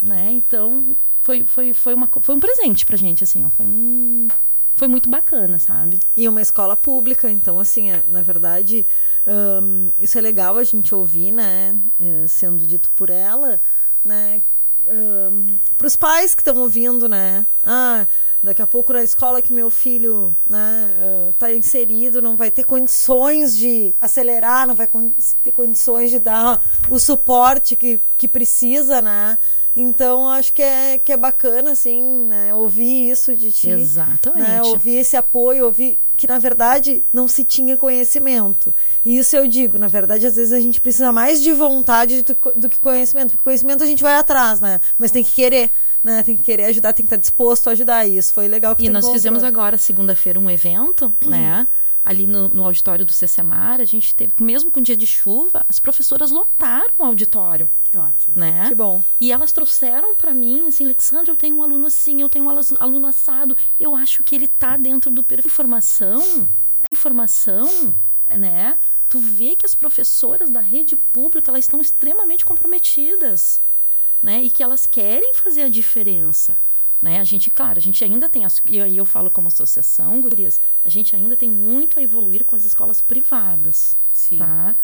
Né? Então, foi, foi, foi, uma, foi um presente pra gente, assim, ó, foi um. Foi muito bacana, sabe? E uma escola pública, então, assim, é, na verdade, hum, isso é legal a gente ouvir, né? é, sendo dito por ela, né? para os pais que estão ouvindo, né? Ah, daqui a pouco na escola que meu filho né, está inserido, não vai ter condições de acelerar, não vai ter condições de dar o suporte que, que precisa, né? Então, acho que é, que é bacana, assim, né? Ouvir isso de ti. Exatamente. Né? Ouvir esse apoio, ouvir que, na verdade, não se tinha conhecimento. E isso eu digo, na verdade, às vezes a gente precisa mais de vontade do, do que conhecimento. Porque conhecimento a gente vai atrás, né? Mas tem que querer, né? Tem que querer ajudar, tem que estar disposto a ajudar. E isso foi legal que E nós encontrou. fizemos agora, segunda-feira, um evento, né? Ali no, no auditório do CCMAR, a gente teve, mesmo com dia de chuva, as professoras lotaram o auditório. Que ótimo. Né? Que bom. E elas trouxeram para mim, assim, Alexandre, eu tenho um aluno assim, eu tenho um alu- aluno assado. Eu acho que ele tá dentro do perfil. Informação, informação, né? Tu vê que as professoras da rede pública, elas estão extremamente comprometidas, né? E que elas querem fazer a diferença. Né? A gente, claro, a gente ainda tem, as, e aí eu falo como associação, gurias, a gente ainda tem muito a evoluir com as escolas privadas. Sim. Tá?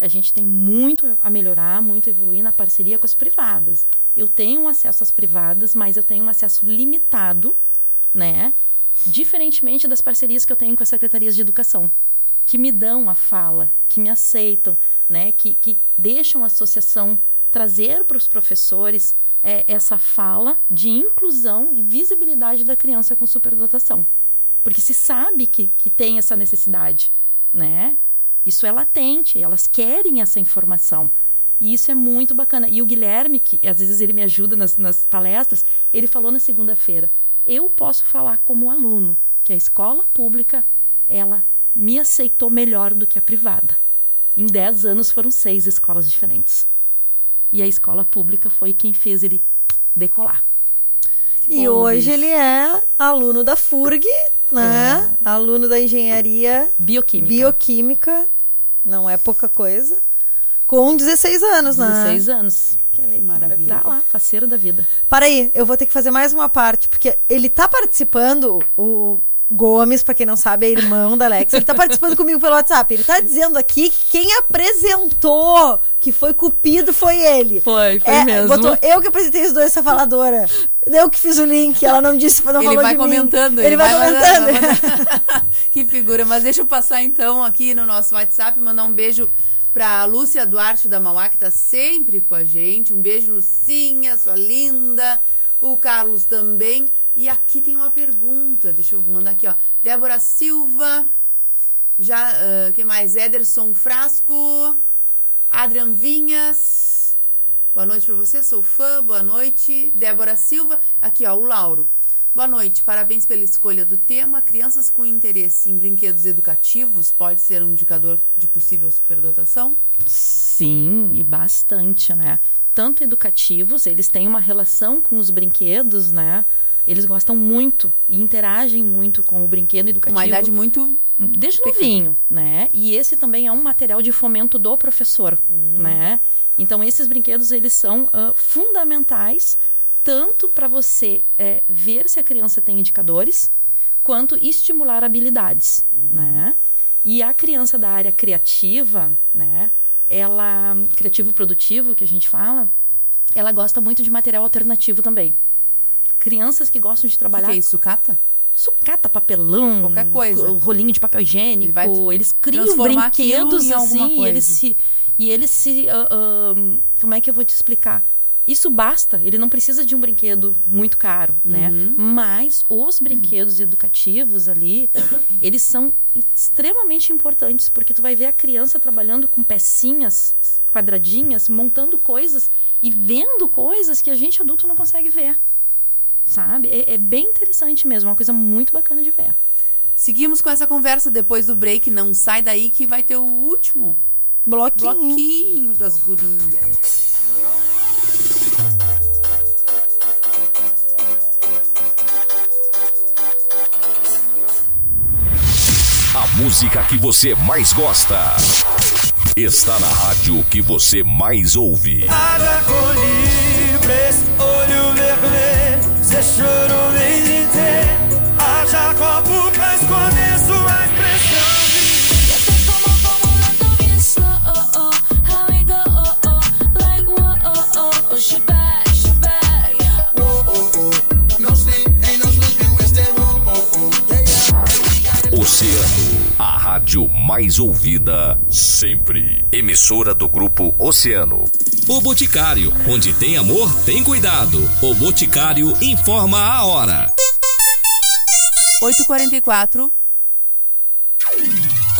A gente tem muito a melhorar, muito a evoluir na parceria com as privadas. Eu tenho acesso às privadas, mas eu tenho um acesso limitado, né? Diferentemente das parcerias que eu tenho com as secretarias de educação, que me dão a fala, que me aceitam, né? Que, que deixam a associação trazer para os professores é, essa fala de inclusão e visibilidade da criança com superdotação. Porque se sabe que, que tem essa necessidade, né? Isso é latente, elas querem essa informação. E isso é muito bacana. E o Guilherme, que às vezes ele me ajuda nas, nas palestras, ele falou na segunda-feira: eu posso falar como aluno que a escola pública ela me aceitou melhor do que a privada. Em 10 anos foram seis escolas diferentes. E a escola pública foi quem fez ele decolar. E bom hoje isso. ele é aluno da FURG, né? Aluno da engenharia Bioquímica. bioquímica. Não é pouca coisa. Com 16 anos, né? 16 anos. Que legal. Maravilha. Tá lá, faceiro da vida. Para aí, eu vou ter que fazer mais uma parte, porque ele tá participando, o Gomes, pra quem não sabe, é irmão da Alex, ele tá participando comigo pelo WhatsApp. Ele tá dizendo aqui que quem apresentou que foi cupido foi ele. Foi, foi É, mesmo. botou, eu que apresentei os dois, essa faladora. Eu que fiz o link, ela não disse, não Ele falou vai de mim. comentando. Ele, vai, mandando, comentando. vai mandando. que figura. Mas deixa eu passar então aqui no nosso WhatsApp, mandar um beijo pra Lúcia Duarte da Mauá, que tá sempre com a gente. Um beijo, Lucinha, sua linda. O Carlos também. E aqui tem uma pergunta. Deixa eu mandar aqui, ó. Débora Silva. Já, ah, quem mais? Ederson Frasco. Adrian Vinhas. Boa noite para você, sou fã. Boa noite. Débora Silva. Aqui, ó, o Lauro. Boa noite, parabéns pela escolha do tema. Crianças com interesse em brinquedos educativos pode ser um indicador de possível superdotação? Sim, e bastante, né? tanto educativos, eles têm uma relação com os brinquedos, né? Eles gostam muito e interagem muito com o brinquedo educativo. Uma idade muito Desde novinho, né? E esse também é um material de fomento do professor, né? Então, esses brinquedos, eles são ah, fundamentais tanto para você eh, ver se a criança tem indicadores, quanto estimular habilidades, né? E a criança da área criativa, né? Ela, criativo produtivo, que a gente fala, ela gosta muito de material alternativo também. Crianças que gostam de O que, trabalhar é isso, sucata? sucata, papelão, Qualquer coisa. co- rolinho de papel higiênico, eles criam brinquedos assim, e eles se e eles se ah, ah, como é que eu vou te explicar? Isso basta, ele não precisa de um brinquedo muito caro, né? Uhum. Mas os brinquedos educativos ali, eles são extremamente importantes, porque tu vai ver a criança trabalhando com pecinhas quadradinhas, montando coisas e vendo coisas que a gente adulto não consegue ver sabe? É, é bem interessante mesmo, é uma coisa muito bacana de ver. Seguimos com essa conversa depois do break. Não sai daí que vai ter o último Bloquinho. bloquinho das gurias. A música que você mais gosta está na rádio que você mais ouve. Haja cê chorou vem dizer. Haja copo pra esconder sua expressão. Oceano, a rádio mais ouvida sempre. Emissora do grupo Oceano. O Boticário, onde tem amor, tem cuidado. O Boticário informa a hora. 8h44.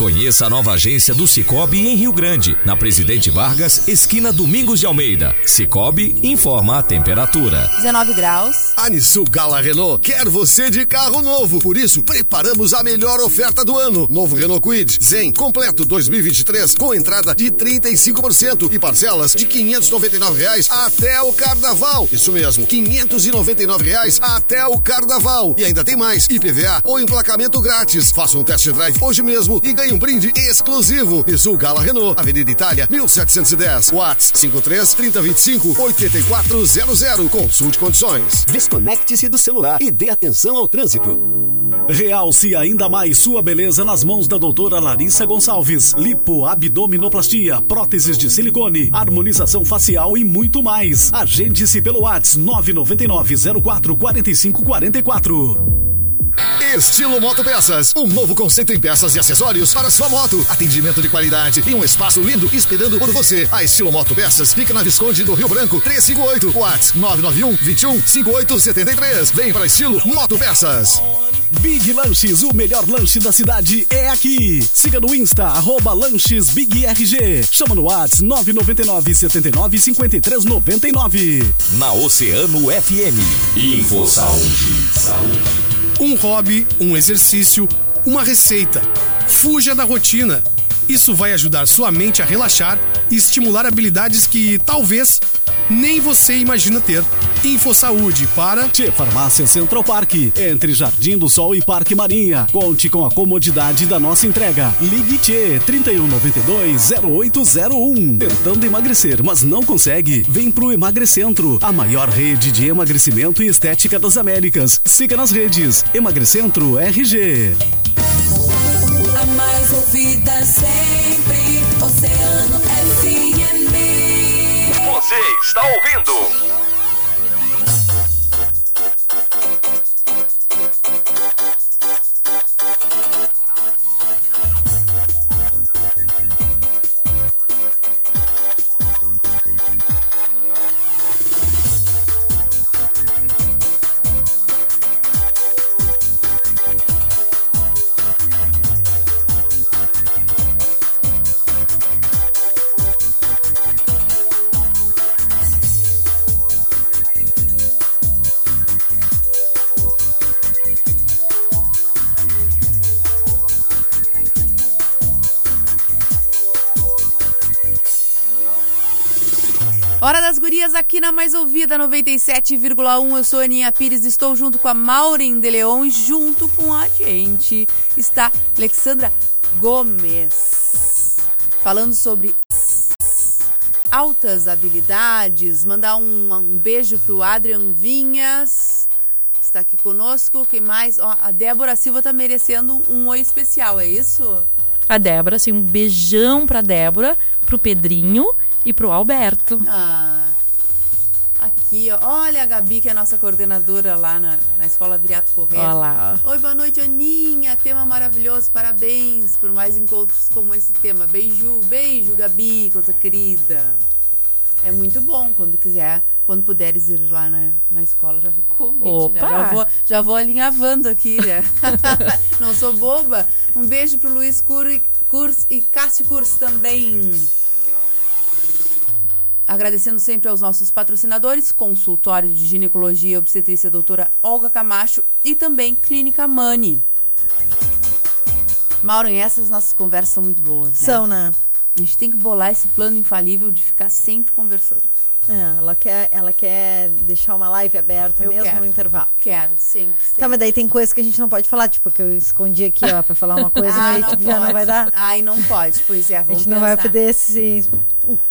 Conheça a nova agência do Cicobi em Rio Grande, na Presidente Vargas, esquina Domingos de Almeida. Cicobi informa a temperatura. 19 graus. Anisul Gala Renault quer você de carro novo. Por isso, preparamos a melhor oferta do ano. Novo Renault Kwid Zen completo 2023 com entrada de 35% e parcelas de 599 reais até o carnaval. Isso mesmo, 599 reais até o carnaval. E ainda tem mais, IPVA ou emplacamento grátis. Faça um test drive hoje mesmo e ganhe um brinde exclusivo. Isul Gala Renault, Avenida Itália, 1710. Whats 53 3025 8400. Consulte condições. Desconecte-se do celular e dê atenção ao trânsito. Realce ainda mais sua beleza nas mãos da doutora Larissa Gonçalves. Lipo, abdominoplastia, próteses de silicone, harmonização facial e muito mais. Agende-se pelo WhatsApp 999 04 45 44. Estilo Moto Peças, um novo conceito em peças e acessórios para sua moto. Atendimento de qualidade e um espaço lindo esperando por você. A Estilo Moto Peças fica na Visconde do Rio Branco, 358. Whats 991 21 5873. Vem para Estilo Moto Peças. Big Lanches, o melhor lanche da cidade é aqui. Siga no Insta, arroba lanches Big RG. Chama no WhatsApp 999 79 53 99. Na Oceano FM. Info Saúde. Saúde. Um hobby, um exercício, uma receita. Fuja da rotina. Isso vai ajudar sua mente a relaxar e estimular habilidades que talvez nem você imagina ter. Info Saúde para Tchê Farmácia Central Park, entre Jardim do Sol e Parque Marinha. Conte com a comodidade da nossa entrega. Ligue Tchê 3192-0801. Tentando emagrecer, mas não consegue? Vem pro Emagrecentro, a maior rede de emagrecimento e estética das Américas. Siga nas redes Emagrecentro RG. A mais ouvida sempre, Oceano FM. Você está ouvindo? Das gurias aqui na Mais Ouvida 97,1. Eu sou Aninha Pires, estou junto com a Maureen de Leon e junto com a gente está Alexandra Gomes. Falando sobre altas habilidades. Mandar um, um beijo pro Adrian Vinhas. Está aqui conosco. Quem mais? A Débora Silva tá merecendo um oi especial, é isso? A Débora, assim, um beijão pra Débora, pro Pedrinho e pro Alberto. Ah. Aqui, ó. Olha a Gabi, que é a nossa coordenadora lá na, na Escola Viriato Correia. Olha lá. Oi, boa noite, Aninha. Tema maravilhoso. Parabéns por mais encontros como esse tema. Beijo, beijo, Gabi, coisa querida. É muito bom quando quiser, quando puderes ir lá na, na escola, já fico convite, né? Opa! Já vou, já vou alinhavando aqui, né? Não sou boba. Um beijo pro Luiz Cur- Curs e Cássio Curs também. Agradecendo sempre aos nossos patrocinadores, Consultório de Ginecologia e Obstetrícia Doutora Olga Camacho e também Clínica Mani. Maureen, essas nossas conversas são muito boas. Né? São, né? A gente tem que bolar esse plano infalível de ficar sempre conversando. É, ela quer, ela quer deixar uma live aberta Eu mesmo quero. no intervalo. Quero, sempre. sempre. Tá, mas daí tem coisas que a gente não pode falar, tipo, que eu escondi aqui, ó, pra falar uma coisa, Ah, aí não tipo, já não vai dar. Ai, não pode. Pois é, A vamos gente não vai pensar. poder se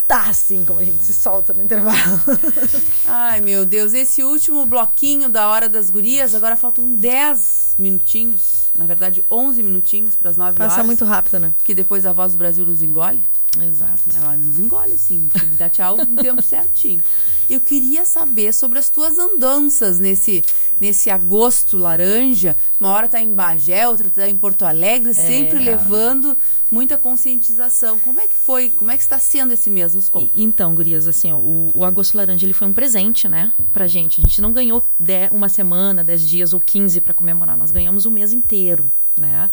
tá assim como a gente se solta no intervalo. Ai, meu Deus, esse último bloquinho da Hora das Gurias, agora faltam 10 minutinhos, na verdade 11 minutinhos para as 9 horas. Passa muito rápido, né? Que depois a Voz do Brasil nos engole. Exato. Ela nos engole, assim, dar tchau no tempo certinho. Eu queria saber sobre as tuas andanças nesse, nesse agosto laranja. Uma hora tá em Bagé, outra tá em Porto Alegre, sempre levando muita conscientização. Como é que foi? Como é que está sendo Nos conta. E- Então, gurias, assim, o, o Agosto Laranja ele foi um presente, né, pra gente. A gente não ganhou de- uma semana, 10 dias ou 15 para comemorar, nós ganhamos o mês inteiro, né?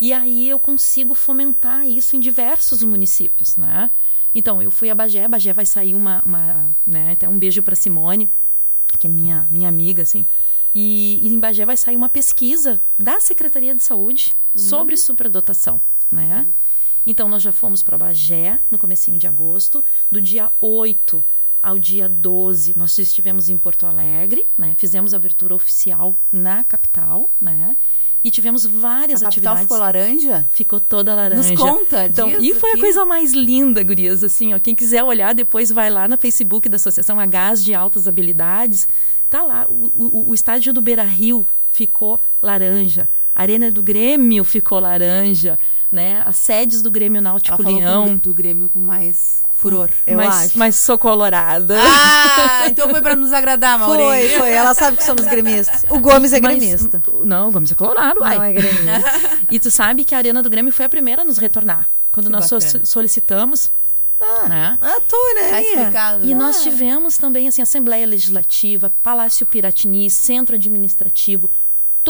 E aí eu consigo fomentar isso em diversos municípios, né? Então, eu fui a Bagé, Bagé vai sair uma, uma né, até um beijo para Simone, que é minha, minha amiga, assim. E, e em Bagé vai sair uma pesquisa da Secretaria de Saúde sobre superdotação, né? Então, nós já fomos para Bagé no comecinho de agosto, do dia 8 ao dia 12, nós estivemos em Porto Alegre, né? Fizemos a abertura oficial na capital, né? E tivemos várias A capital atividades. ficou laranja? Ficou toda laranja. Nos conta então, E foi aqui. a coisa mais linda, gurias, assim, ó. Quem quiser olhar, depois vai lá no Facebook da Associação Agás de Altas Habilidades. Tá lá, o, o, o estádio do Beira-Rio ficou laranja. A Arena do Grêmio ficou laranja, né? As sedes do Grêmio Náutico Ela Leão. com- do Grêmio com mais furor. Eu mais, acho. mais socolorada. Ah, então foi para nos agradar, Maureen. Foi, foi. Ela sabe que somos gremistas. O Gomes é Mas- gremista. não, o Gomes é colorado, uai. Não é gremista. E tu sabe que a Arena do Grêmio foi a primeira a nos retornar. Quando Que nós so- solicitamos, né? À toa, né? Tá explicado. E né? nós tivemos também assim Assembleia Legislativa, Palácio Piratini, Centro Administrativo,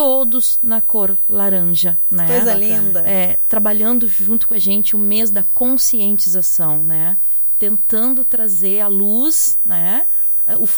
todos na cor laranja, né? Coisa linda. É, trabalhando junto com a gente o mês da conscientização, né? Tentando trazer à luz, né?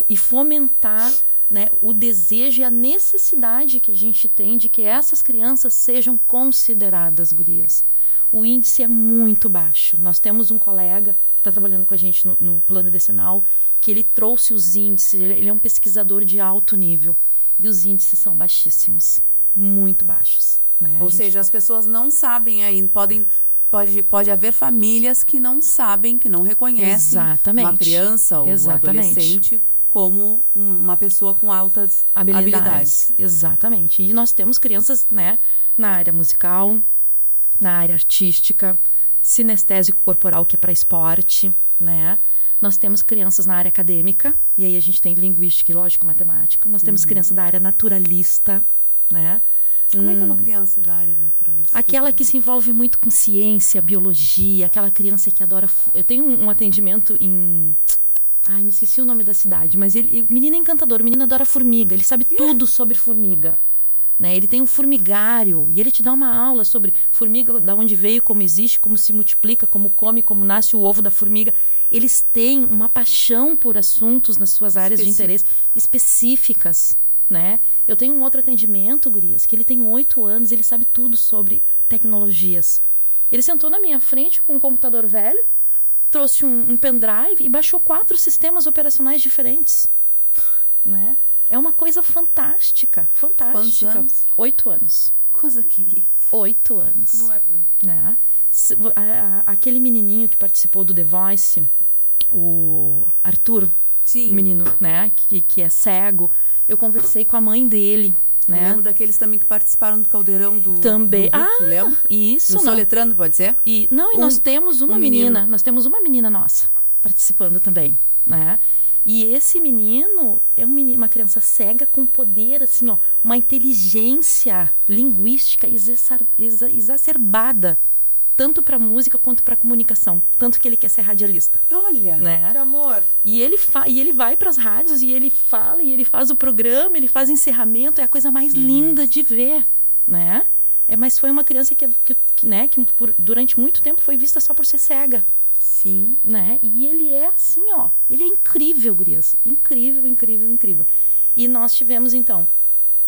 e fomentar né, o desejo e a necessidade que a gente tem de que essas crianças sejam consideradas gurias. O índice é muito baixo. Nós temos um colega que está trabalhando com a gente no, no plano decenal que ele trouxe os índices. Ele é um pesquisador de alto nível e os índices são baixíssimos, muito baixos. Né? Ou gente- seja, as pessoas não sabem ainda, podem pode, pode haver famílias que não sabem, que não reconhecem Exatamente. uma criança ou um Exatamente. adolescente como um- uma pessoa com altas habilidades. habilidades. Exatamente. E nós temos crianças, né, na área musical, na área artística, sinestésico corporal, que é para esporte, né? Nós temos crianças na área acadêmica, e aí a gente tem linguística e lógico matemática. Nós temos crianças da área naturalista, né? Como é que é uma Hum, criança da área naturalista? Aquela que se envolve muito com ciência, biologia, aquela criança que adora. Eu tenho um, um atendimento em. Ai, me esqueci o nome da cidade, mas ele. O menino é encantador, o menino adora formiga, ele sabe tudo sobre formiga. Né? Ele tem um formigário e ele te dá uma aula sobre formiga, da onde veio, como existe, como se multiplica, como come, como nasce o ovo da formiga. Eles têm uma paixão por assuntos nas suas áreas de interesse específicas. Né? Eu tenho um outro atendimento, Gurias, que ele tem oito anos, ele sabe tudo sobre tecnologias. Ele sentou na minha frente com um computador velho, trouxe um, um pendrive e baixou quatro sistemas operacionais diferentes. Né? É uma coisa fantástica, fantástica. Quantos anos? Oito anos. Coisa querida. Oito anos. Moderna. Né? Aquele menininho que participou do The Voice, o Arthur, Sim. o menino, né, que, que é cego, eu conversei com a mãe dele, Eu né? lembro daqueles também que participaram do caldeirão do. Também. do ah, lembra? isso. No não. Soletrando, pode ser? E, não, e Um- nós temos uma um menina, menino. nós temos uma menina nossa participando também, né? E esse menino é um menino, uma criança cega com poder, assim, ó, uma inteligência linguística exacer- exa- exacerbada, tanto para música quanto para comunicação, tanto que ele quer ser radialista. Olha. Né? Que amor. E ele, fa e ele vai para as rádios e ele fala e ele faz o programa, ele faz encerramento, é a coisa mais linda de ver, né? É, mas foi uma criança que, que, que, né, que por- durante muito tempo foi vista só por ser cega, Sim. né? E ele é assim, ó, ele é incrível, gurias, incrível, incrível, incrível. E nós tivemos então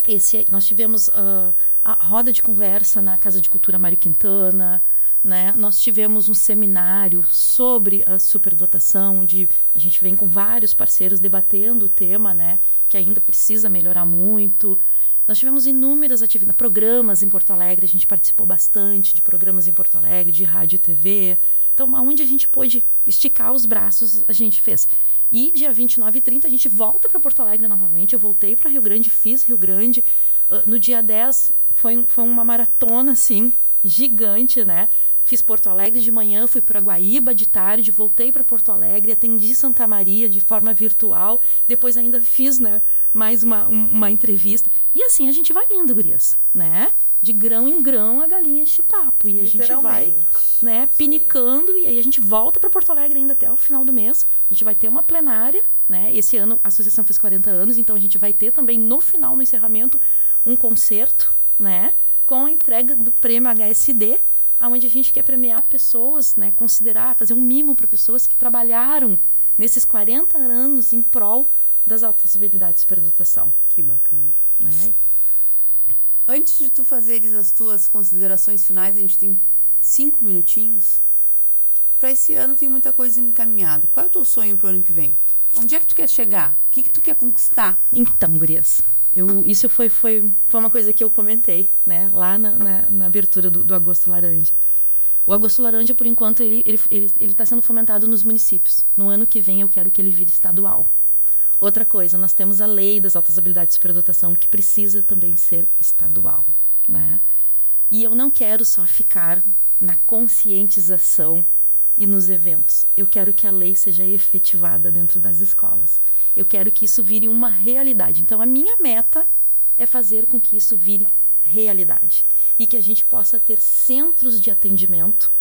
esse, nós tivemos ah, a roda de conversa na Casa de Cultura Mário Quintana, né? Nós tivemos um seminário sobre a superdotação, onde a gente vem com vários parceiros debatendo o tema, né? Que ainda precisa melhorar muito. Nós tivemos inúmeras atividades, programas em Porto Alegre, a gente participou bastante de programas em Porto Alegre, de rádio e TV. Então, aonde a gente pôde esticar os braços, a gente fez. E dia 29 e 30 a gente volta para Porto Alegre novamente. Eu voltei para Rio Grande, fiz Rio Grande. Ah, no dia 10 foi, foi uma maratona, assim, gigante, né? Fiz Porto Alegre de manhã, fui para Guaíba de tarde, voltei para Porto Alegre, atendi Santa Maria de forma virtual. Depois ainda fiz, né, mais uma, um- uma entrevista. E assim a gente vai indo, gurias, né? De grão em grão a galinha enche papo. E a gente vai né, pinicando e aí a gente volta para Porto Alegre ainda até o final do mês. A gente vai ter uma plenária, né? Esse ano a associação fez 40 anos, então a gente vai ter também no final, no encerramento, um concerto, né, com a entrega do prêmio HSD, aonde a gente quer premiar pessoas, né, considerar, fazer um mimo para pessoas que trabalharam nesses 40 anos em prol das altas habilidades de superdotação, Que bacana. né? Antes de tu fazeres as tuas considerações finais, a gente tem cinco minutinhos. Pra esse ano tem muita coisa encaminhada. Qual é o teu sonho pro ano que vem? Onde é que tu quer chegar? O que, que tu quer conquistar? Então, gurias, eu, isso foi, foi, foi uma coisa que eu comentei, né? Lá na, na, na abertura do, do Agosto Laranja. O Agosto Laranja, por enquanto, ele está ele, ele, ele tá sendo fomentado nos municípios. No ano que vem, eu quero que ele vire estadual. Outra coisa, nós temos a lei das altas habilidades de superdotação, que precisa também ser estadual, né? E eu não quero só ficar na conscientização e nos eventos. Eu quero que a lei seja efetivada dentro das escolas. Eu quero que isso vire uma realidade. Então, a minha meta é fazer com que isso vire realidade e que a gente possa ter centros de atendimento,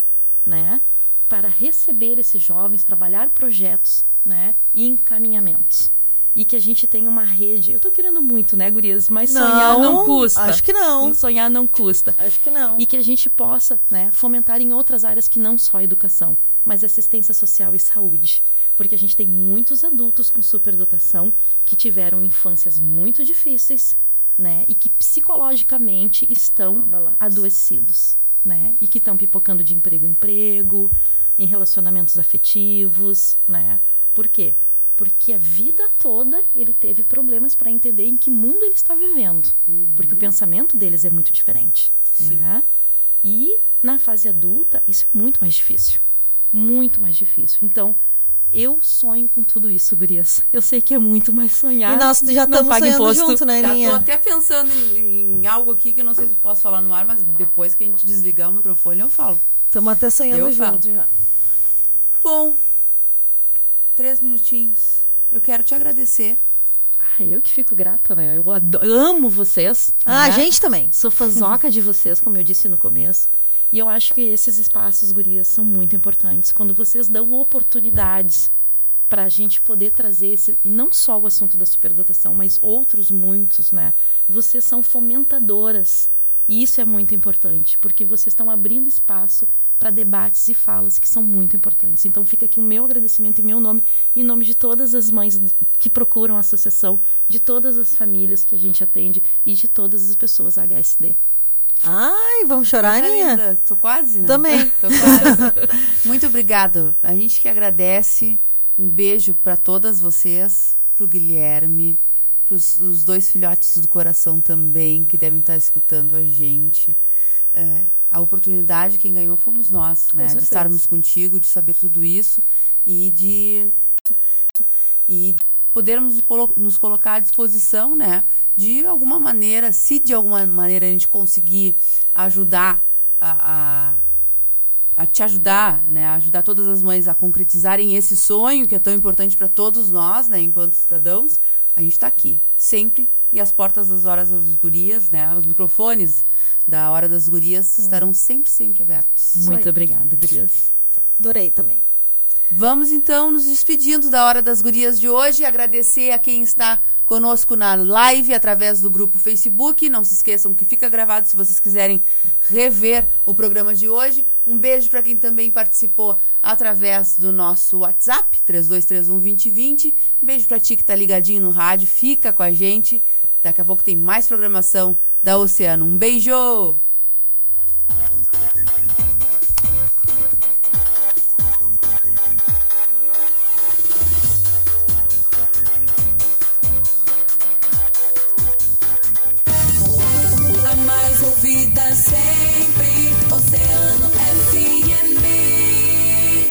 né, para receber esses jovens, trabalhar projetos, né, e encaminhamentos. E que a gente tenha uma rede. Eu estou querendo muito, né, gurias? Mas Não, sonhar não custa. acho que não. Sonhar não custa. Acho que não. E que a gente possa né, fomentar em outras áreas que não só educação, mas assistência social e saúde. Porque a gente tem muitos adultos com superdotação que tiveram infâncias muito difíceis né, e que psicologicamente estão Abalados. adoecidos. Né, e que estão pipocando de emprego em emprego, em relacionamentos afetivos. Né? Por quê? Porque a vida toda ele teve problemas para entender em que mundo ele está vivendo. Porque o pensamento deles é muito diferente. Sim. Né? E na fase adulta, isso é muito mais difícil. Muito mais difícil. Então, eu sonho com tudo isso, gurias. Eu sei que é muito, mas sonhar. E nós já não estamos sonhando imposto. junto, né, Já tô até pensando em, em algo aqui que eu não sei se posso falar no ar, mas depois que a gente desligar o microfone eu falo. Estamos até sonhando Eu falo. junto já. Bom, três minutinhos. Eu quero te agradecer. Ah, eu que fico grata, né? Eu ado- amo vocês. Ah, a né? gente também. Sou fãzoca de vocês, como eu disse no começo. E eu acho que esses espaços, gurias, são muito importantes. Quando vocês dão oportunidades para a gente poder trazer esse. E não só o assunto da superdotação, mas outros muitos, né? Vocês são fomentadoras. E isso é muito importante, porque vocês estão abrindo espaço para debates e falas que são muito importantes. Então fica aqui o meu agradecimento em meu nome, em nome de todas as mães que procuram a associação, de todas as famílias que a gente atende e de todas as pessoas HSD. Ai, vamos chorar, Aninha? linda. Tô quase, né? Também. Tô quase. Muito obrigado. A gente que agradece. Um beijo para todas vocês, pro Guilherme, pros os dois filhotes do coração também, que devem estar escutando a gente. É, a oportunidade quem ganhou fomos nós, né? De estarmos contigo, de saber tudo isso e de e podermos nos colocar à disposição, né? De alguma maneira, se de alguma maneira a gente conseguir ajudar a, a a te ajudar, né, a ajudar todas as mães a concretizarem esse sonho que é tão importante para todos nós, né, enquanto cidadãos, a gente está aqui sempre e as portas das horas das gurias, né, os microfones da hora das gurias estarão sempre, sempre abertos. Muito obrigada, gurias. Adorei também. Vamos então nos despedindo da Hora das Gurias de hoje. Agradecer a quem está conosco na live através do grupo Facebook. Não se esqueçam que fica gravado se vocês quiserem rever o programa de hoje. Um beijo para quem também participou através do nosso WhatsApp, 3231-2020. Um beijo para ti que está ligadinho no rádio. Fica com a gente. Daqui a pouco tem mais programação da Oceano. Um beijo! A mais ouvida sempre, Oceano FM.